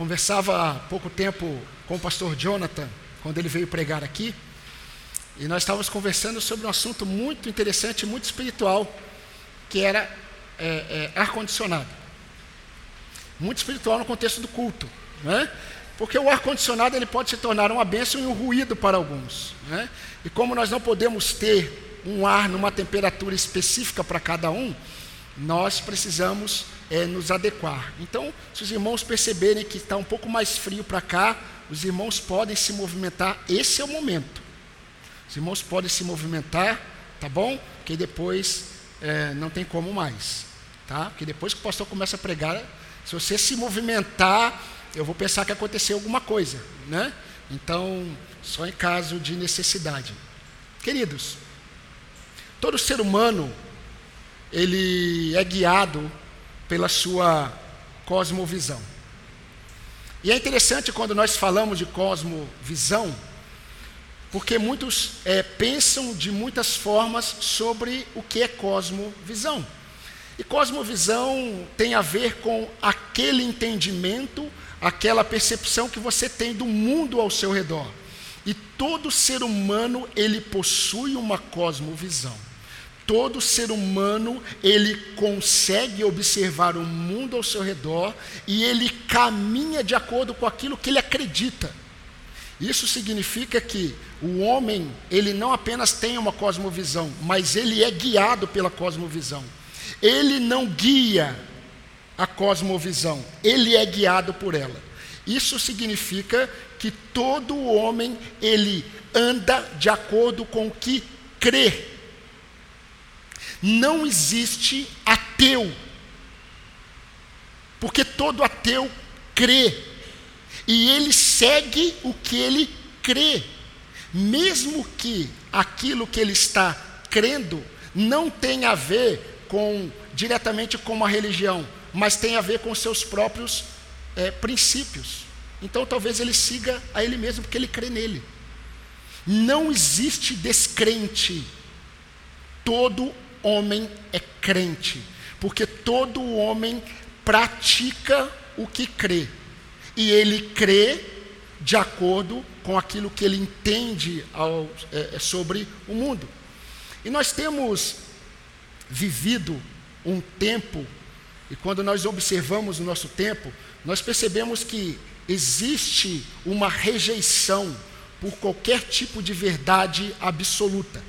conversava há pouco tempo com o pastor Jonathan, quando ele veio pregar aqui, e nós estávamos conversando sobre um assunto muito interessante, muito espiritual, que era é, é, ar-condicionado. Muito espiritual no contexto do culto, né? Porque o ar-condicionado ele pode se tornar uma bênção e um ruído para alguns. Né? E como nós não podemos ter um ar numa temperatura específica para cada um, nós precisamos é, nos adequar. Então, se os irmãos perceberem que está um pouco mais frio para cá, os irmãos podem se movimentar. Esse é o momento. Os irmãos podem se movimentar, tá bom? Porque depois é, não tem como mais, tá? Porque depois que o pastor começa a pregar, se você se movimentar, eu vou pensar que aconteceu alguma coisa, né? Então, só em caso de necessidade. Queridos, todo ser humano ele é guiado pela sua cosmovisão. E é interessante quando nós falamos de cosmovisão, porque muitos é, pensam de muitas formas sobre o que é cosmovisão. E cosmovisão tem a ver com aquele entendimento, aquela percepção que você tem do mundo ao seu redor. E todo ser humano, ele possui uma cosmovisão todo ser humano ele consegue observar o mundo ao seu redor e ele caminha de acordo com aquilo que ele acredita. Isso significa que o homem, ele não apenas tem uma cosmovisão, mas ele é guiado pela cosmovisão. Ele não guia a cosmovisão, ele é guiado por ela. Isso significa que todo homem ele anda de acordo com o que crê não existe ateu, porque todo ateu crê, e ele segue o que ele crê, mesmo que aquilo que ele está crendo não tenha a ver com diretamente com a religião, mas tem a ver com seus próprios é, princípios. Então talvez ele siga a ele mesmo porque ele crê nele. Não existe descrente. Todo homem é crente, porque todo homem pratica o que crê, e ele crê de acordo com aquilo que ele entende ao, é, é, sobre o mundo. E nós temos vivido um tempo, e quando nós observamos o nosso tempo, nós percebemos que existe uma rejeição por qualquer tipo de verdade absoluta.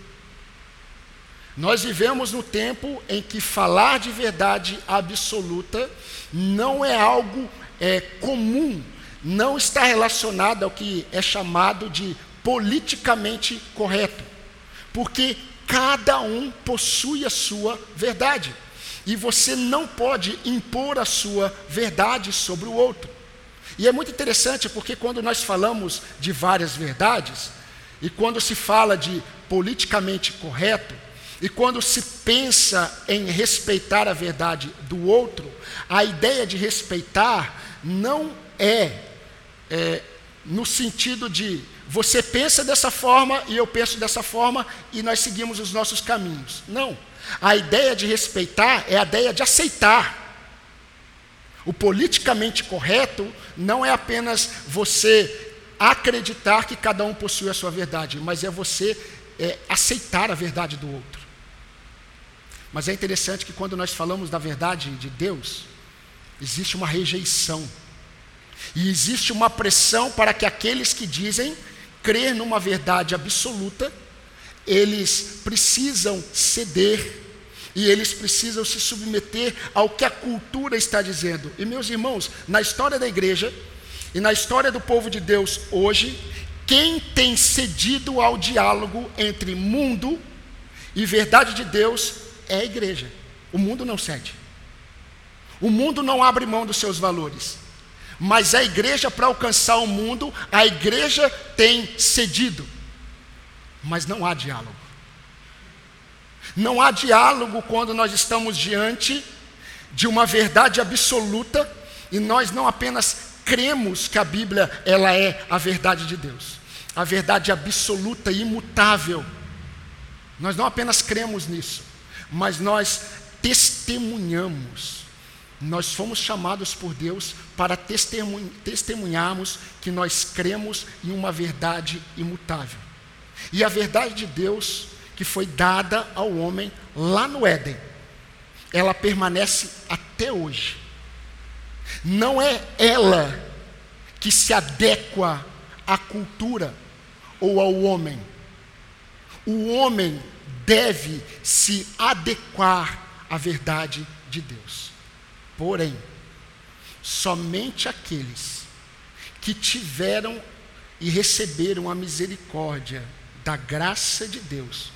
Nós vivemos no tempo em que falar de verdade absoluta não é algo é, comum, não está relacionado ao que é chamado de politicamente correto, porque cada um possui a sua verdade e você não pode impor a sua verdade sobre o outro. E é muito interessante porque quando nós falamos de várias verdades e quando se fala de politicamente correto, e quando se pensa em respeitar a verdade do outro, a ideia de respeitar não é, é no sentido de você pensa dessa forma e eu penso dessa forma e nós seguimos os nossos caminhos. Não. A ideia de respeitar é a ideia de aceitar. O politicamente correto não é apenas você acreditar que cada um possui a sua verdade, mas é você é, aceitar a verdade do outro. Mas é interessante que quando nós falamos da verdade de Deus, existe uma rejeição. E existe uma pressão para que aqueles que dizem crer numa verdade absoluta, eles precisam ceder e eles precisam se submeter ao que a cultura está dizendo. E meus irmãos, na história da igreja e na história do povo de Deus hoje, quem tem cedido ao diálogo entre mundo e verdade de Deus é a igreja. O mundo não cede. O mundo não abre mão dos seus valores. Mas a igreja, para alcançar o mundo, a igreja tem cedido. Mas não há diálogo. Não há diálogo quando nós estamos diante de uma verdade absoluta e nós não apenas cremos que a Bíblia ela é a verdade de Deus, a verdade absoluta e imutável. Nós não apenas cremos nisso, mas nós testemunhamos Nós fomos chamados por Deus para testemunharmos que nós cremos em uma verdade imutável. E a verdade de Deus, que foi dada ao homem lá no Éden, ela permanece até hoje. Não é ela que se adequa à cultura ou ao homem. O homem deve se adequar à verdade de Deus. Porém, somente aqueles que tiveram e receberam a misericórdia da graça de Deus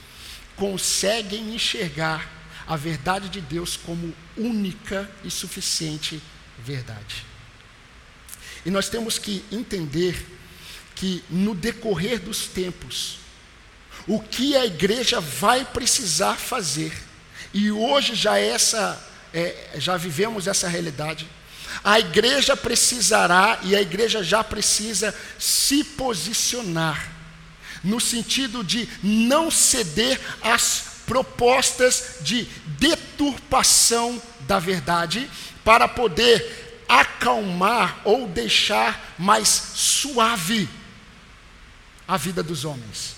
conseguem enxergar a verdade de Deus como única e suficiente verdade. E nós temos que entender que no decorrer dos tempos, o que a igreja vai precisar fazer, e hoje já essa é, já vivemos essa realidade. A igreja precisará, e a igreja já precisa, se posicionar, no sentido de não ceder às propostas de deturpação da verdade, para poder acalmar ou deixar mais suave a vida dos homens.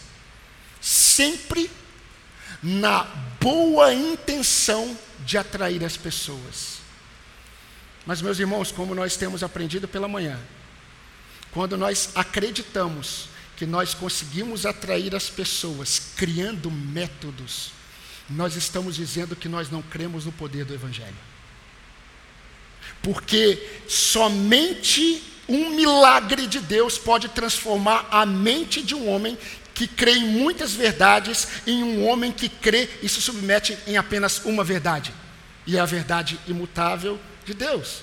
Sempre na boa intenção de atrair as pessoas. Mas, meus irmãos, como nós temos aprendido pela manhã, quando nós acreditamos que nós conseguimos atrair as pessoas criando métodos, nós estamos dizendo que nós não cremos no poder do Evangelho. Porque somente um milagre de Deus pode transformar a mente de um homem que crê em muitas verdades, em um homem que crê e se submete em apenas uma verdade, e é a verdade imutável de Deus.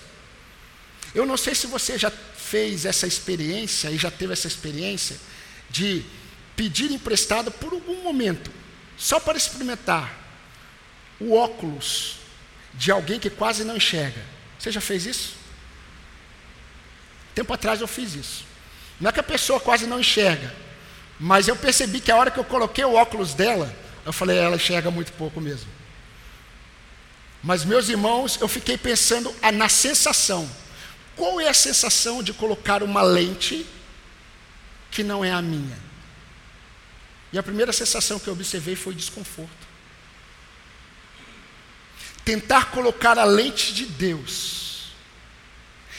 Eu não sei se você já fez essa experiência e já teve essa experiência de pedir emprestado por algum momento, só para experimentar o óculos de alguém que quase não enxerga. Você já fez isso? Tempo atrás eu fiz isso. Não é que a pessoa quase não enxerga, mas eu percebi que a hora que eu coloquei o óculos dela, eu falei, ela enxerga muito pouco mesmo. Mas, meus irmãos, eu fiquei pensando na sensação. Qual é a sensação de colocar uma lente que não é a minha? E a primeira sensação que eu observei foi desconforto. Tentar colocar a lente de Deus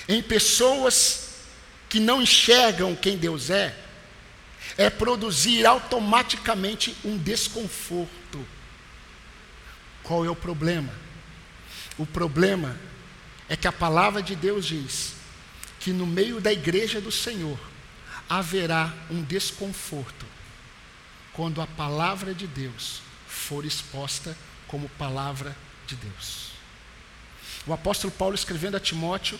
em pessoas que não enxergam quem Deus é, é produzir automaticamente um desconforto. Qual é o problema? O problema é que a palavra de Deus diz que no meio da igreja do Senhor haverá um desconforto quando a palavra de Deus for exposta como palavra de Deus. O apóstolo Paulo escrevendo a Timóteo,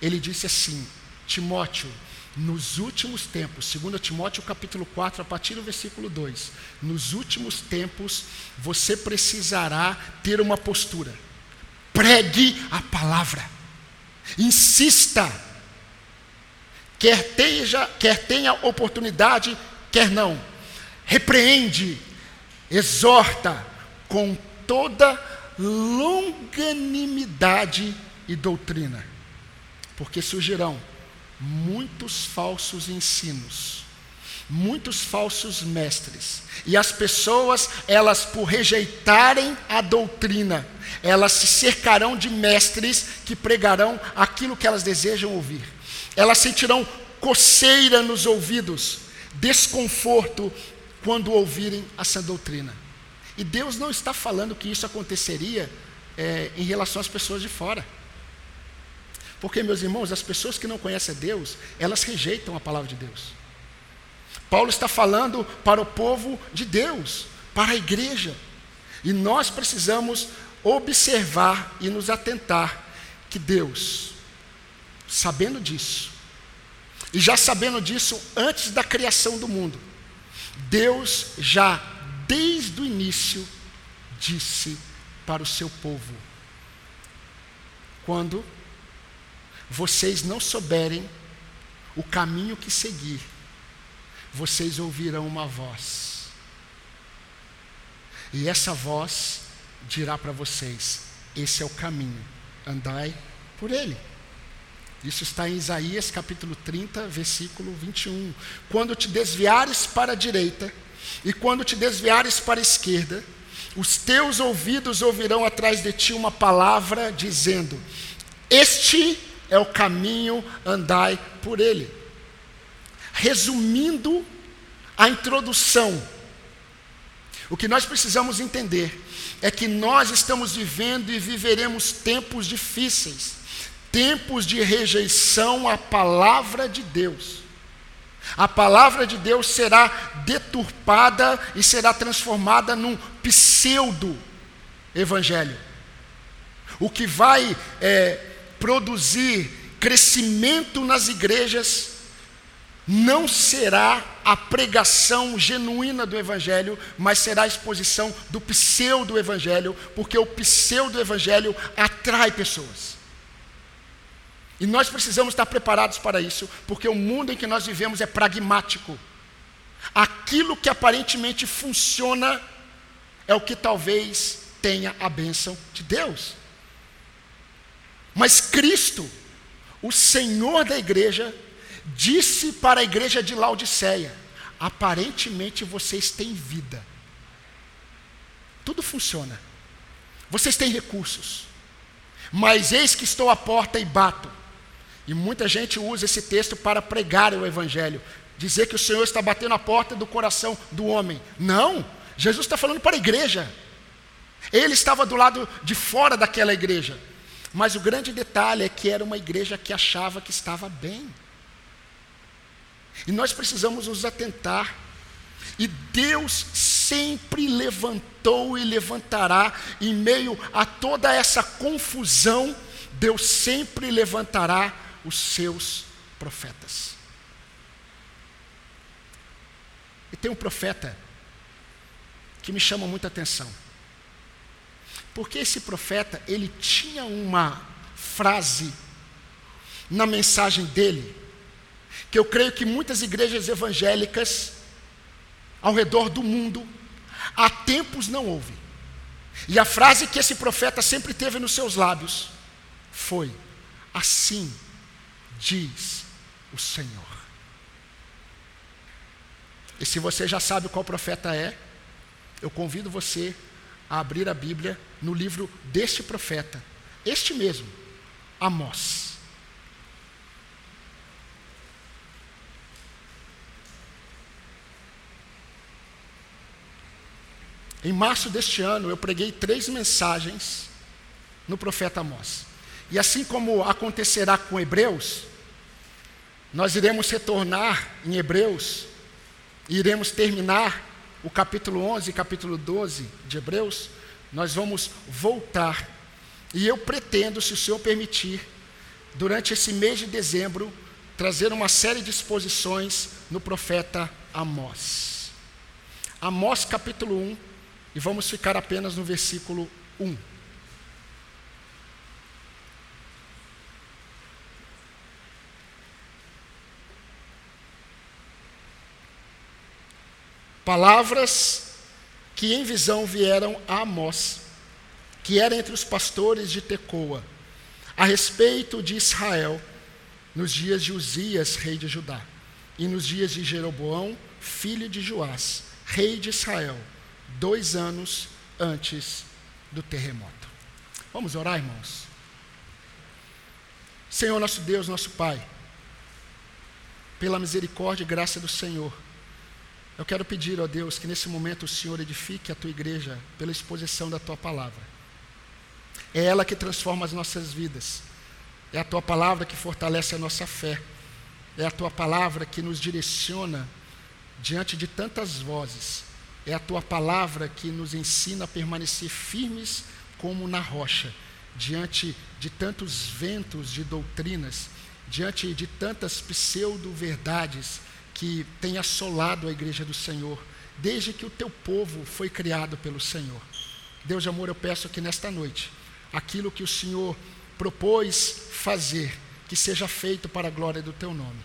ele disse assim: Timóteo, nos últimos tempos, 2 Timóteo capítulo 4, a partir do versículo 2, nos últimos tempos você precisará ter uma postura. Pregue a palavra. Insista. Quer tenha, quer tenha oportunidade, quer não. Repreende, exorta com toda longanimidade e doutrina, porque surgirão muitos falsos ensinos, muitos falsos mestres. E as pessoas, elas por rejeitarem a doutrina, elas se cercarão de mestres que pregarão aquilo que elas desejam ouvir. Elas sentirão coceira nos ouvidos, desconforto quando ouvirem essa doutrina. E Deus não está falando que isso aconteceria é, em relação às pessoas de fora. Porque, meus irmãos, as pessoas que não conhecem Deus, elas rejeitam a palavra de Deus. Paulo está falando para o povo de Deus, para a igreja. E nós precisamos observar e nos atentar que Deus, sabendo disso, e já sabendo disso antes da criação do mundo, Deus já desde o início disse para o seu povo: quando vocês não souberem o caminho que seguir, vocês ouvirão uma voz. E essa voz dirá para vocês: esse é o caminho, andai por ele. Isso está em Isaías capítulo 30, versículo 21. Quando te desviares para a direita e quando te desviares para a esquerda, os teus ouvidos ouvirão atrás de ti uma palavra dizendo: Este é o caminho, andai por ele. Resumindo a introdução, o que nós precisamos entender é que nós estamos vivendo e viveremos tempos difíceis, tempos de rejeição à palavra de Deus. A palavra de Deus será deturpada e será transformada num pseudo-evangelho. O que vai é, produzir crescimento nas igrejas não será a pregação genuína do Evangelho, mas será a exposição do pseudo-evangelho, porque o pseudo-evangelho atrai pessoas. E nós precisamos estar preparados para isso, porque o mundo em que nós vivemos é pragmático. Aquilo que aparentemente funciona é o que talvez tenha a bênção de Deus. Mas Cristo, o Senhor da igreja, disse para a igreja de Laodiceia: aparentemente vocês têm vida, tudo funciona, vocês têm recursos, mas eis que estou à porta e bato. E muita gente usa esse texto para pregar o Evangelho, dizer que o Senhor está batendo a porta do coração do homem. Não, Jesus está falando para a igreja. Ele estava do lado de fora daquela igreja. Mas o grande detalhe é que era uma igreja que achava que estava bem. E nós precisamos nos atentar. E Deus sempre levantou e levantará, em meio a toda essa confusão, Deus sempre levantará os seus profetas. E tem um profeta que me chama muita atenção. Porque esse profeta, ele tinha uma frase na mensagem dele, que eu creio que muitas igrejas evangélicas ao redor do mundo há tempos não ouvem. E a frase que esse profeta sempre teve nos seus lábios foi: Assim diz o Senhor. E se você já sabe qual profeta é, eu convido você a abrir a Bíblia no livro deste profeta, este mesmo, Amós. Em março deste ano, eu preguei três mensagens no profeta Amós. E assim como acontecerá com Hebreus, nós iremos retornar em Hebreus e iremos terminar o capítulo 11 e capítulo 12 de Hebreus. Nós vamos voltar. E eu pretendo, se o Senhor permitir, durante esse mês de dezembro, trazer uma série de exposições no profeta Amós. Amós capítulo 1, e vamos ficar apenas no versículo 1. Palavras que em visão vieram a Amós, que era entre os pastores de Tecoa, a respeito de Israel, nos dias de Uzias, rei de Judá, e nos dias de Jeroboão, filho de Joás, rei de Israel, dois anos antes do terremoto. Vamos orar, irmãos? Senhor, nosso Deus, nosso Pai, pela misericórdia e graça do Senhor, eu quero pedir, ó Deus, que nesse momento o Senhor edifique a tua igreja pela exposição da tua palavra. É ela que transforma as nossas vidas. É a tua palavra que fortalece a nossa fé. É a tua palavra que nos direciona diante de tantas vozes. É a tua palavra que nos ensina a permanecer firmes como na rocha, diante de tantos ventos de doutrinas, diante de tantas pseudo-verdades que tem assolado a igreja do Senhor, desde que o teu povo foi criado pelo Senhor. Deus de amor, eu peço que nesta noite, aquilo que o Senhor propôs fazer, que seja feito para a glória do teu nome.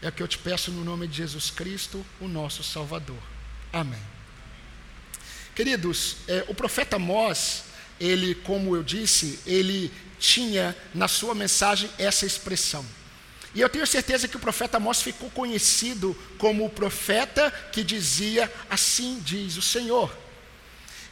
É o que eu te peço no nome de Jesus Cristo, o nosso Salvador. Amém. Queridos, é, o profeta Amós, ele, como eu disse, ele tinha na sua mensagem essa expressão. E eu tenho certeza que o profeta Amós ficou conhecido como o profeta que dizia: Assim diz o Senhor.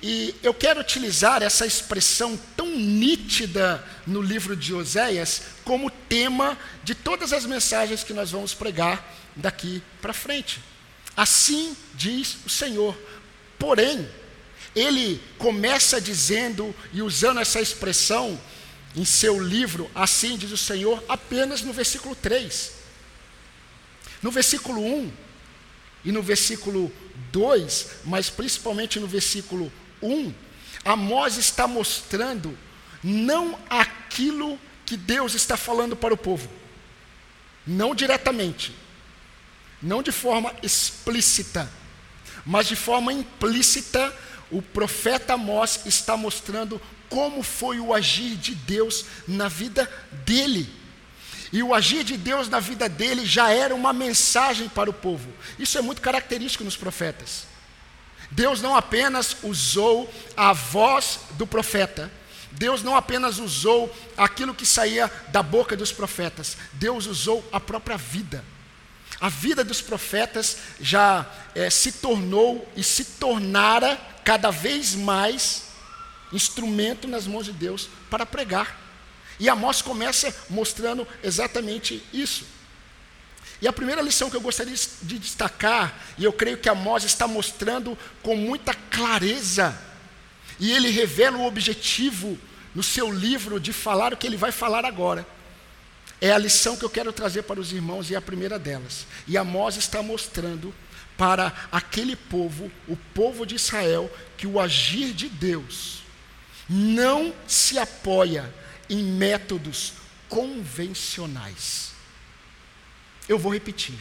E eu quero utilizar essa expressão tão nítida no livro de Oséias como tema de todas as mensagens que nós vamos pregar daqui para frente. Assim diz o Senhor. Porém, ele começa dizendo e usando essa expressão em seu livro, assim diz o Senhor, apenas no versículo 3. No versículo 1 e no versículo 2, mas principalmente no versículo 1, Amós está mostrando não aquilo que Deus está falando para o povo, não diretamente, não de forma explícita, mas de forma implícita, o profeta Amós está mostrando como foi o agir de Deus na vida dele. E o agir de Deus na vida dele já era uma mensagem para o povo. Isso é muito característico nos profetas. Deus não apenas usou a voz do profeta, Deus não apenas usou aquilo que saía da boca dos profetas, Deus usou a própria vida. A vida dos profetas já é, se tornou e se tornara cada vez mais instrumento nas mãos de Deus para pregar. E Amós começa mostrando exatamente isso. E a primeira lição que eu gostaria de destacar, e eu creio que Amós está mostrando com muita clareza, e ele revela o objetivo no seu livro de falar o que ele vai falar agora. É a lição que eu quero trazer para os irmãos, e é a primeira delas. E Amós está mostrando para aquele povo, o povo de Israel, que o agir de Deus não se apoia em métodos convencionais. Eu vou repetir.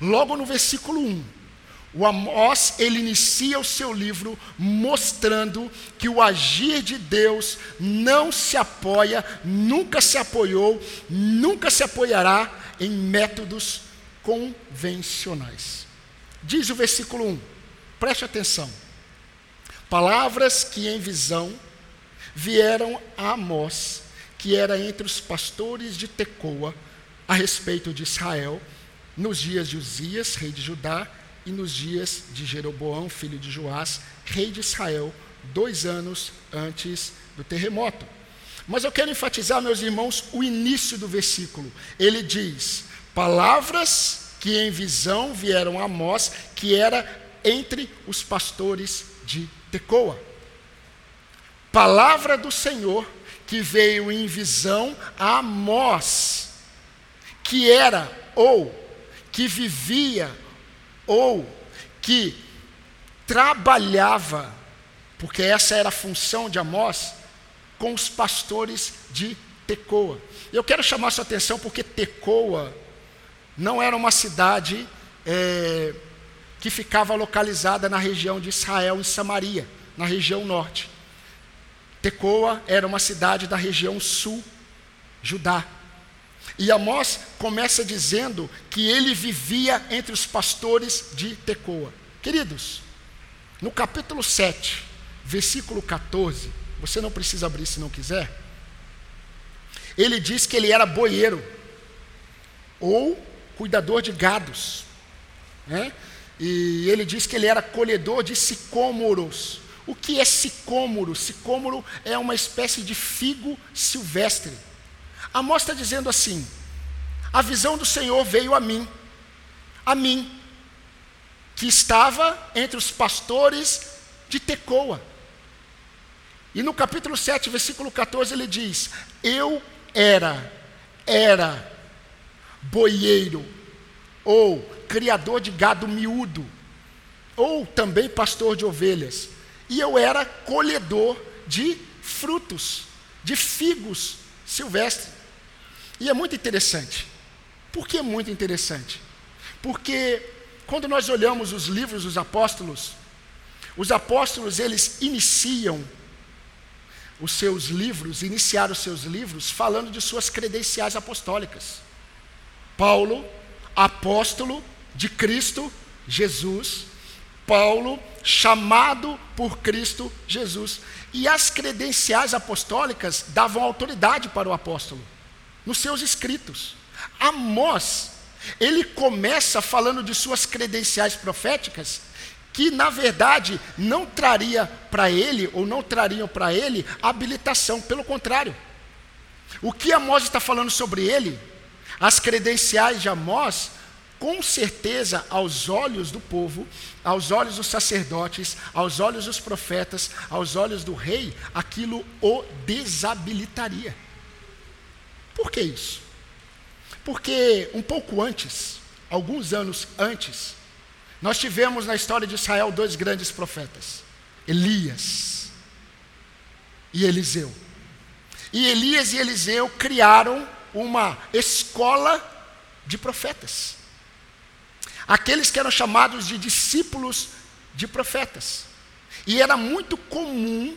Logo no versículo 1, o Amós, ele inicia o seu livro mostrando que o agir de Deus não se apoia, nunca se apoiou, nunca se apoiará em métodos convencionais. Diz o versículo 1, preste atenção. Palavras que em visão vieram a Amós, que era entre os pastores de Tecoa, a respeito de Israel, nos dias de Uzias, rei de Judá, e nos dias de Jeroboão, filho de Joás, rei de Israel, dois anos antes do terremoto. Mas eu quero enfatizar, meus irmãos, o início do versículo. Ele diz: Palavras que em visão vieram a Amós, que era entre os pastores de Tecoa palavra do Senhor que veio em visão a Amós, que era ou que vivia ou que trabalhava, porque essa era a função de Amós, com os pastores de Tecoa. Eu quero chamar sua atenção porque Tecoa não era uma cidade é, que ficava localizada na região de Israel, em Samaria, na região norte. Tecoa era uma cidade da região sul, Judá. E Amós começa dizendo que ele vivia entre os pastores de Tecoa. Queridos, no capítulo 7, versículo 14, você não precisa abrir se não quiser. Ele diz que ele era boieiro ou cuidador de gados. Né? E ele diz que ele era colhedor de sicômoros o que é sicômoro? Sicômoro é uma espécie de figo silvestre. Amós está dizendo assim: a visão do Senhor veio a mim, a mim, que estava entre os pastores de Tecoa. E no capítulo 7, versículo 14, ele diz: Eu era, era boieiro, ou criador de gado miúdo, ou também pastor de ovelhas e eu era colhedor de frutos, de figos silvestres. E é muito interessante. Por que é muito interessante? Porque quando nós olhamos os livros dos apóstolos, os apóstolos eles iniciam os seus livros, iniciaram os seus livros falando de suas credenciais apostólicas. Paulo, apóstolo de Cristo Jesus, Paulo, chamado por Cristo Jesus. E as credenciais apostólicas davam autoridade para o apóstolo, nos seus escritos. Amós, ele começa falando de suas credenciais proféticas, que na verdade não traria para ele, ou não trariam para ele, habilitação, pelo contrário. O que Amós está falando sobre ele, as credenciais de Amós, com certeza, aos olhos do povo, aos olhos dos sacerdotes, aos olhos dos profetas, aos olhos do rei, aquilo o desabilitaria. Por que isso? Porque um pouco antes, alguns anos antes, nós tivemos na história de Israel dois grandes profetas: Elias e Eliseu. E Elias e Eliseu criaram uma escola de profetas aqueles que eram chamados de discípulos de profetas. E era muito comum,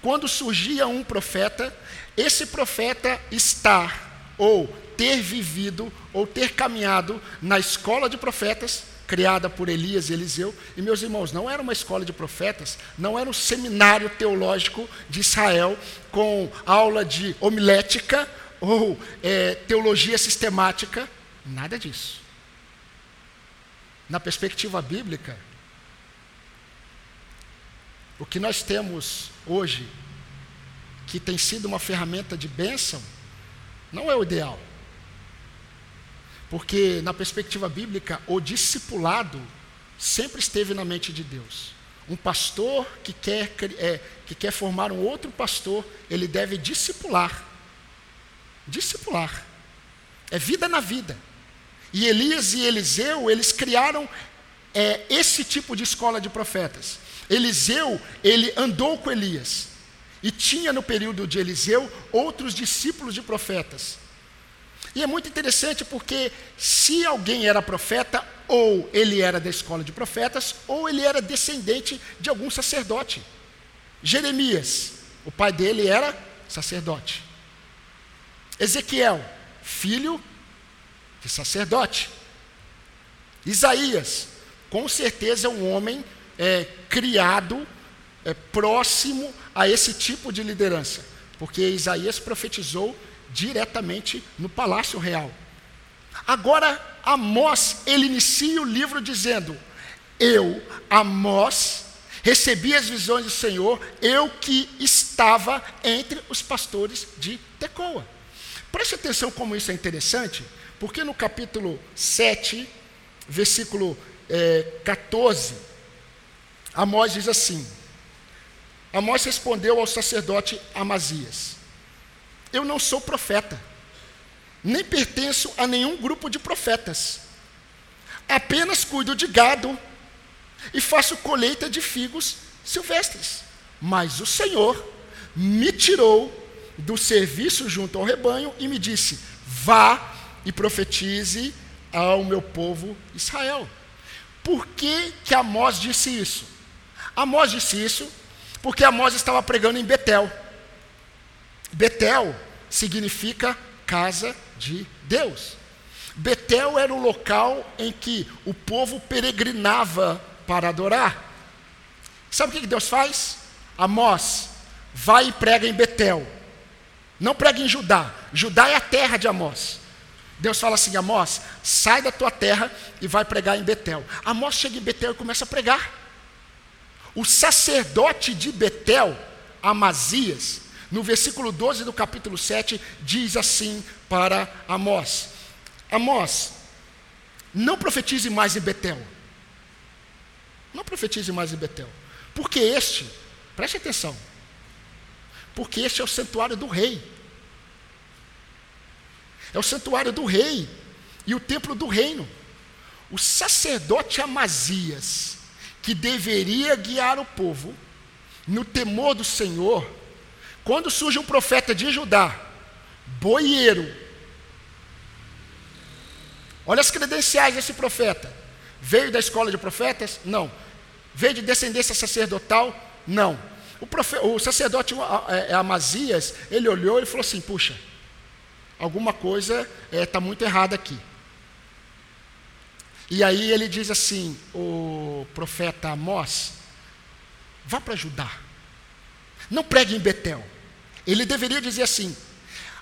quando surgia um profeta, esse profeta estar ou ter vivido ou ter caminhado na escola de profetas criada por Elias e Eliseu. E meus irmãos, não era uma escola de profetas, não era um seminário teológico de Israel com aula de homilética ou é, teologia sistemática, nada disso na perspectiva bíblica, o que nós temos hoje, que tem sido uma ferramenta de bênção, não é o ideal. Porque, na perspectiva bíblica, o discipulado sempre esteve na mente de Deus. Um pastor que quer, é, que quer formar um outro pastor, ele deve discipular. Discipular. É vida na vida. E Elias e Eliseu, eles criaram é, esse tipo de escola de profetas. Eliseu, ele andou com Elias. E tinha no período de Eliseu outros discípulos de profetas. E é muito interessante porque se alguém era profeta, ou ele era da escola de profetas, ou ele era descendente de algum sacerdote. Jeremias, o pai dele era sacerdote. Ezequiel, filho de sacerdote. Isaías, com certeza é um homem é, criado é, próximo a esse tipo de liderança, porque Isaías profetizou diretamente no palácio real. Agora, Amós, ele inicia o livro dizendo: Eu, Amós, recebi as visões do Senhor, eu que estava entre os pastores de Tecoa. Preste atenção como isso é interessante, porque no capítulo 7, versículo é, 14, Amós diz assim: Amós respondeu ao sacerdote Amazias: Eu não sou profeta, nem pertenço a nenhum grupo de profetas. Apenas cuido de gado e faço colheita de figos silvestres. Mas o Senhor me tirou do serviço junto ao rebanho e me disse: Vá e profetize ao meu povo Israel. Por que, que Amós disse isso? Amós disse isso porque Amós estava pregando em Betel. Betel significa casa de Deus. Betel era o local em que o povo peregrinava para adorar. Sabe o que Deus faz? Amós, vai e prega em Betel. Não prega em Judá. Judá é a terra de Amós. Deus fala assim: Amós, sai da tua terra e vai pregar em Betel. Amós chega em Betel e começa a pregar. O sacerdote de Betel, Amazias, no versículo 12 do capítulo 7, diz assim para Amós: Amós, não profetize mais em Betel. Não profetize mais em Betel. Porque este, preste atenção, porque este é o santuário do rei é o santuário do rei e o templo do reino. O sacerdote Amazias, que deveria guiar o povo no temor do Senhor, quando surge um profeta de Judá, boieiro, olha as credenciais desse profeta. Veio da escola de profetas? Não. Veio de descendência sacerdotal? Não. O, profe, o sacerdote é, é Amazias, ele olhou e falou assim: puxa, alguma coisa está é, tá muito errada aqui. E aí ele diz assim: o profeta Amós, vá para Judá, não pregue em Betel. Ele deveria dizer assim: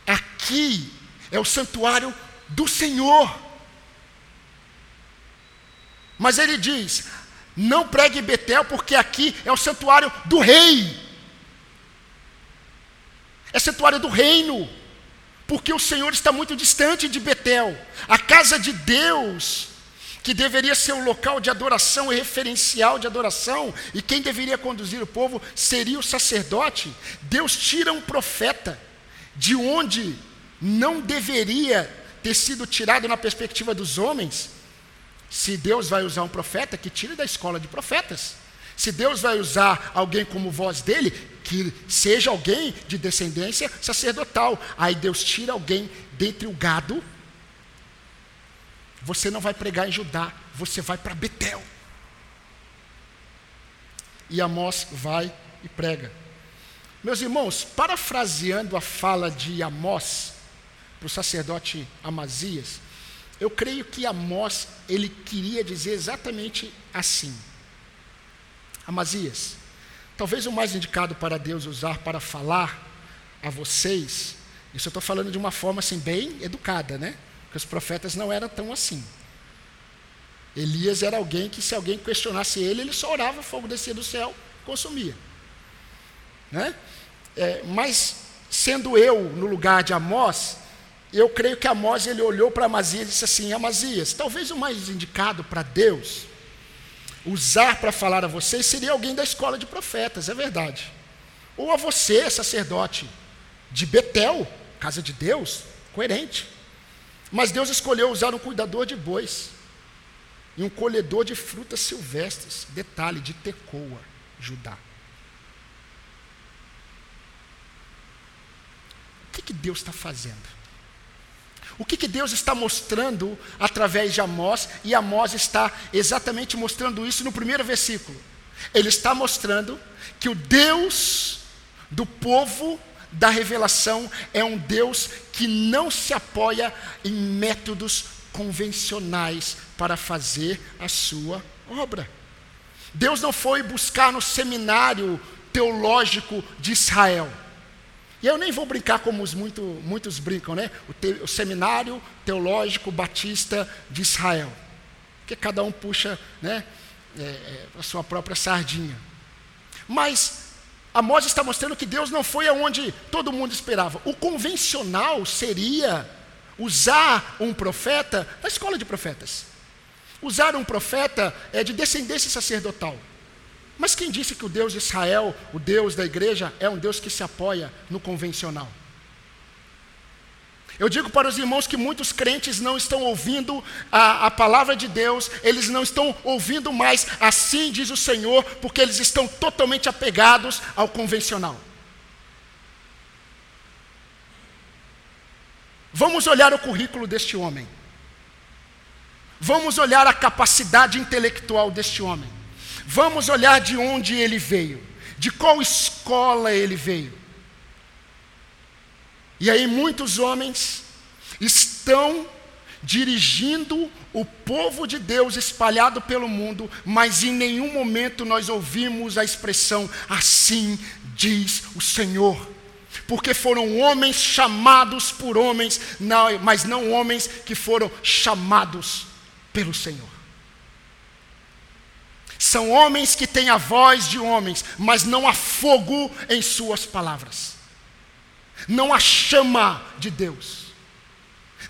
aqui é o santuário do Senhor. Mas ele diz: não pregue Betel, porque aqui é o santuário do rei. É santuário do reino. Porque o Senhor está muito distante de Betel. A casa de Deus, que deveria ser um local de adoração e referencial de adoração, e quem deveria conduzir o povo seria o sacerdote. Deus tira um profeta de onde não deveria ter sido tirado na perspectiva dos homens. Se Deus vai usar um profeta, que tire da escola de profetas. Se Deus vai usar alguém como voz dele, que seja alguém de descendência sacerdotal. Aí Deus tira alguém dentre o gado. Você não vai pregar em Judá, você vai para Betel. E Amós vai e prega. Meus irmãos, parafraseando a fala de Amós para o sacerdote Amazias, eu creio que Amós ele queria dizer exatamente assim. Amazias, talvez o mais indicado para Deus usar para falar a vocês, isso eu estou falando de uma forma assim bem educada, né? Porque os profetas não eram tão assim. Elias era alguém que, se alguém questionasse ele, ele só orava, fogo descia do céu, consumia. Né? É, mas, sendo eu no lugar de Amós, eu creio que Amós ele olhou para Amazias e disse assim: Amazias, talvez o mais indicado para Deus usar para falar a vocês seria alguém da escola de profetas, é verdade. Ou a você, sacerdote de Betel, casa de Deus, coerente. Mas Deus escolheu usar um cuidador de bois e um colhedor de frutas silvestres, detalhe, de Tecoa, Judá. O que, que Deus está fazendo? O que, que Deus está mostrando através de Amós, e Amós está exatamente mostrando isso no primeiro versículo. Ele está mostrando que o Deus do povo da revelação é um Deus que não se apoia em métodos convencionais para fazer a sua obra. Deus não foi buscar no seminário teológico de Israel. E eu nem vou brincar como os muito, muitos brincam, né? O, te, o, seminário teológico batista de Israel. Porque cada um puxa né, é, é, a sua própria sardinha. Mas Amós está mostrando que Deus não foi aonde todo mundo esperava. O convencional seria usar um profeta na escola de profetas. Usar um profeta é de descendência sacerdotal. Mas quem disse que o Deus de Israel, o Deus da igreja, é um Deus que se apoia no convencional? Eu digo para os irmãos que muitos crentes não estão ouvindo a, a, palavra de Deus, eles não estão ouvindo mais, assim diz o Senhor, porque eles estão totalmente apegados ao convencional. Vamos olhar o currículo deste homem, vamos olhar a capacidade intelectual deste homem. Vamos olhar de onde ele veio, de qual escola ele veio. E aí muitos homens estão dirigindo o povo de Deus espalhado pelo mundo, mas em nenhum momento nós ouvimos a expressão assim diz o Senhor. Porque foram homens chamados por homens, mas não homens que foram chamados pelo Senhor. São homens que têm a voz de homens, mas não há fogo em suas palavras. Não há chama de Deus.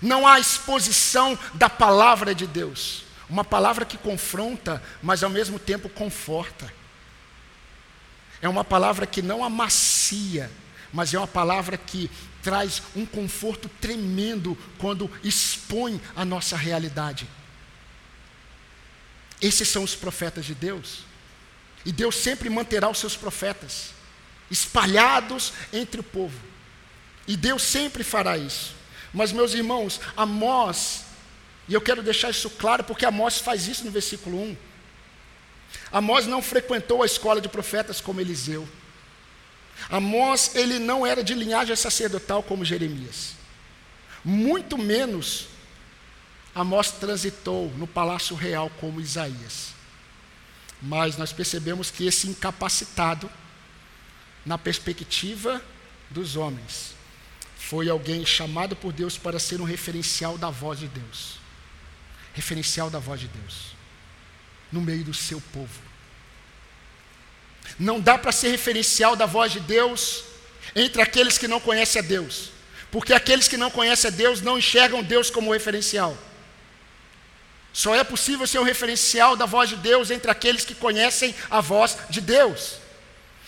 Não há exposição da palavra de Deus. Uma palavra que confronta, mas ao mesmo tempo conforta. É uma palavra que não amacia, mas é uma palavra que traz um conforto tremendo quando expõe a nossa realidade. Esses são os profetas de Deus. E Deus sempre manterá os seus profetas espalhados entre o povo. E Deus sempre fará isso. Mas, meus irmãos, Amós, e eu quero deixar isso claro porque Amós faz isso no versículo 1. Amós não frequentou a escola de profetas como Eliseu. Amós, ele não era de linhagem sacerdotal como Jeremias. Muito menos Amós transitou no palácio real como Isaías. Mas nós percebemos que esse incapacitado, na perspectiva dos homens, foi alguém chamado por Deus para ser um referencial da voz de Deus. Referencial da voz de Deus. No meio do seu povo. Não dá para ser referencial da voz de Deus entre aqueles que não conhecem a Deus. Porque aqueles que não conhecem a Deus não enxergam Deus como referencial. Só é possível ser um referencial da voz de Deus entre aqueles que conhecem a voz de Deus.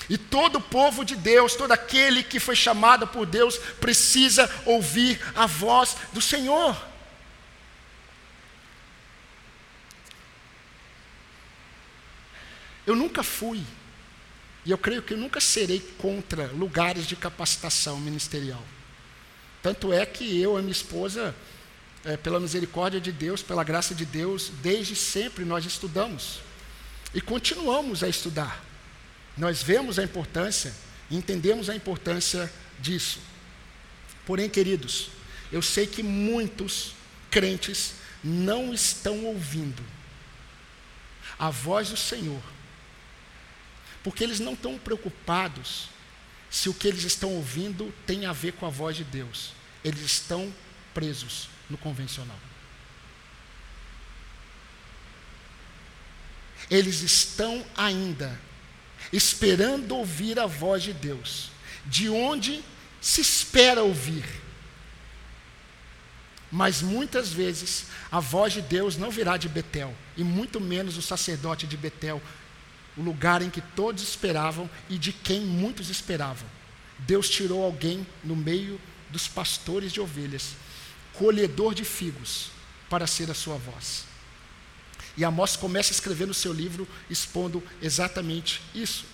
E todo o povo de Deus, todo aquele que foi chamado por Deus, precisa ouvir a voz do Senhor. Eu nunca fui, e eu creio que eu nunca serei contra lugares de capacitação ministerial. Tanto é que eu e minha esposa é, pela misericórdia de Deus, pela graça de Deus, desde sempre nós estudamos e continuamos a estudar. Nós vemos a importância, entendemos a importância disso. Porém, queridos, eu sei que muitos crentes não estão ouvindo a voz do Senhor, porque eles não estão preocupados se o que eles estão ouvindo tem a ver com a voz de Deus. Eles estão presos no convencional. Eles estão ainda esperando ouvir a voz de Deus, de onde se espera ouvir. Mas muitas vezes a voz de Deus não virá de Betel, e muito menos o sacerdote de Betel, o lugar em que todos esperavam e de quem muitos esperavam. Deus tirou alguém no meio dos pastores de ovelhas colhedor de figos, para ser a sua voz. E Amós começa a escrever no seu livro expondo exatamente isso.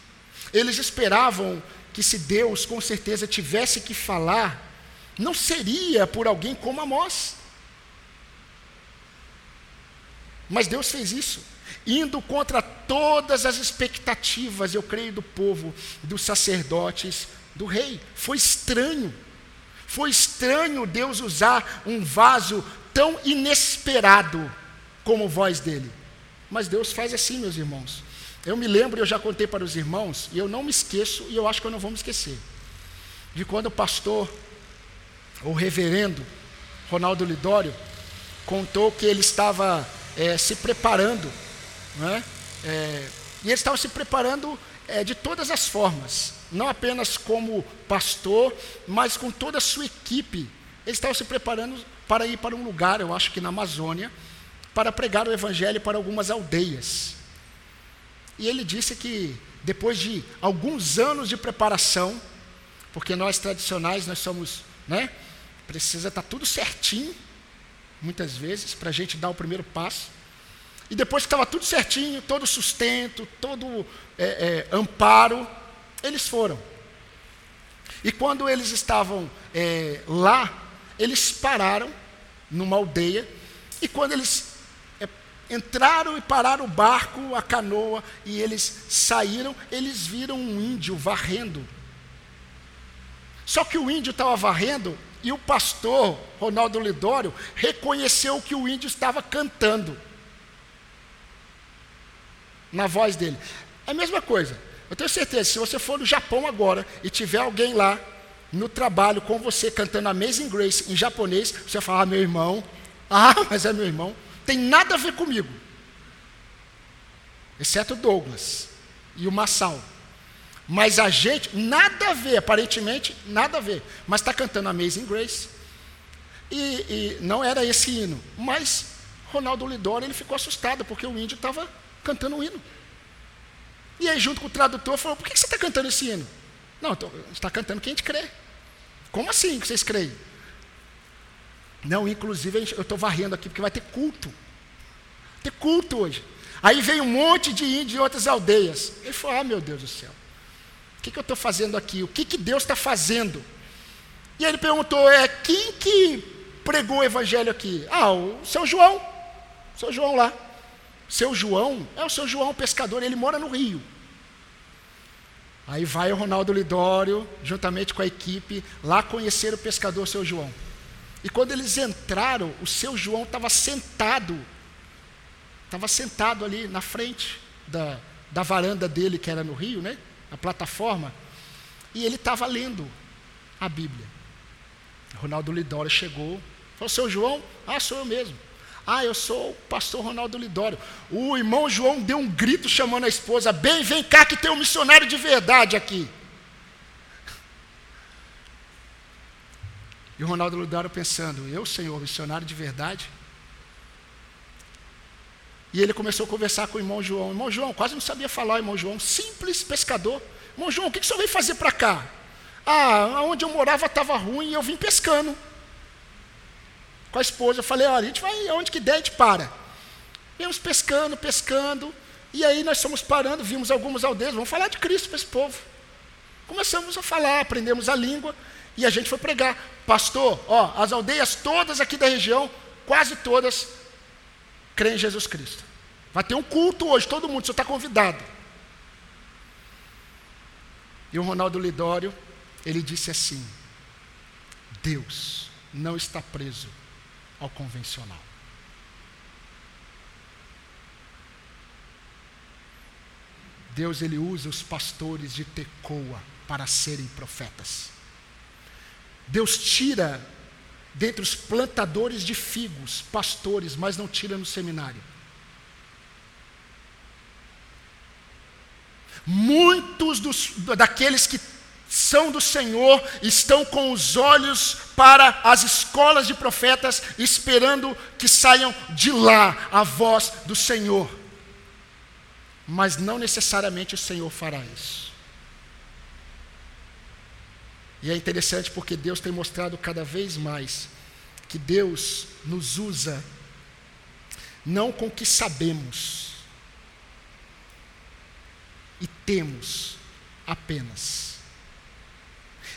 Eles esperavam que se Deus com certeza tivesse que falar, não seria por alguém como Amós. Mas Deus fez isso, indo contra todas as expectativas, eu creio, do povo, dos sacerdotes, do rei. Foi estranho. Foi estranho Deus usar um vaso tão inesperado como voz dele. Mas Deus faz assim, meus irmãos. Eu me lembro, eu já contei para os irmãos, e eu não me esqueço, e eu acho que eu não vou me esquecer, de quando o pastor, o reverendo Ronaldo Lidório, contou que ele estava é, se preparando? É, e ele estava se preparando é, de todas as formas não apenas como pastor, mas com toda a sua equipe. Ele estava se preparando para ir para um lugar, eu acho que na Amazônia, para pregar o evangelho para algumas aldeias. E ele disse que depois de alguns anos de preparação, porque nós tradicionais nós somos, né? Precisa estar tudo certinho, muitas vezes, para a gente dar o primeiro passo. E depois que estava tudo certinho, todo sustento, todo é, é, amparo, eles foram. E quando eles estavam é, lá, eles pararam numa aldeia, e quando eles é, entraram e pararam o barco, a canoa, e eles saíram, eles viram um índio varrendo. Só que o índio estava varrendo, e o pastor, Ronaldo Lidório, reconheceu que o índio estava cantando. Na voz dele. É a mesma coisa. Eu tenho certeza, se você for no Japão agora e tiver alguém lá no trabalho com você cantando Amazing Grace em japonês, você vai falar, ah, meu irmão, ah, mas é meu irmão, tem nada a ver comigo. Exceto o Douglas e o Massal. Mas a gente, nada a ver, aparentemente, nada a ver. Mas está cantando Amazing Grace. E, e, não era esse hino. Mas Ronaldo Lidoro ele ficou assustado, porque o índio estava cantando um hino. E aí, junto com o tradutor, falou: por que você está cantando esse hino? Não, está cantando que a gente crê. Como assim que vocês creem? Não, inclusive eu estou varrendo aqui porque vai ter culto. Vai ter culto hoje. Aí veio um monte de índios de outras aldeias. Ele falou: Ah, meu Deus do céu, o que, que eu estou fazendo aqui? O que, que Deus está fazendo? E ele perguntou: É quem que pregou o evangelho aqui? Ah, o seu João. O seu João lá. Seu João, é o seu João pescador, ele mora no Rio. Aí vai o Ronaldo Lidório, juntamente com a equipe, lá conhecer o pescador seu João. E quando eles entraram, o seu João estava sentado, estava sentado ali na frente da, da varanda dele, que era no Rio, né? A plataforma, e ele estava lendo a Bíblia. Ronaldo Lidório chegou, falou: Seu João? Ah, sou eu mesmo. Ah, eu sou o pastor Ronaldo Lidório. O irmão João deu um grito chamando a esposa: Bem, vem cá que tem um missionário de verdade aqui. E o Ronaldo Lidório pensando: Eu, Senhor, missionário de verdade? E ele começou a conversar com o irmão João. Irmão João quase não sabia falar, irmão João, simples pescador. Irmão João, o que, que o senhor veio fazer para cá? Ah, onde eu morava estava ruim e eu vim pescando. Com a esposa, eu falei, olha, a gente vai aonde que der, a gente para. Viemos pescando, pescando, e aí nós fomos parando, vimos algumas aldeias, vamos falar de Cristo para esse povo. Começamos a falar, aprendemos a língua, e a gente foi pregar. Pastor, ó, as aldeias todas aqui da região, quase todas, creem em Jesus Cristo. Vai ter um culto hoje, todo mundo, você está convidado. E o Ronaldo Lidório ele disse assim: Deus não está preso ao convencional. Deus ele usa os pastores de Tecoa para serem profetas. Deus tira dentre os plantadores de figos pastores, mas não tira no seminário. Muitos dos, daqueles que são do Senhor, estão com os olhos para as escolas de profetas, esperando que saiam de lá a voz do Senhor. Mas não necessariamente o Senhor fará isso. E é interessante porque Deus tem mostrado cada vez mais que Deus nos usa não com o que sabemos e temos apenas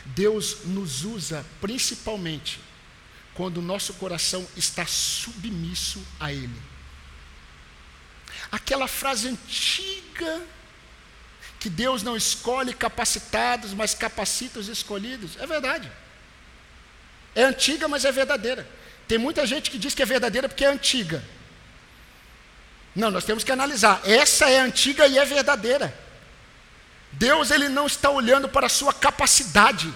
Deus nos usa principalmente quando o nosso coração está submisso a Ele. Aquela frase antiga, que Deus não escolhe capacitados, mas capacita os escolhidos, é verdade. É antiga, mas é verdadeira. Tem muita gente que diz que é verdadeira porque é antiga. Não, nós temos que analisar. Essa é antiga e é verdadeira. Deus ele não está olhando para a sua capacidade.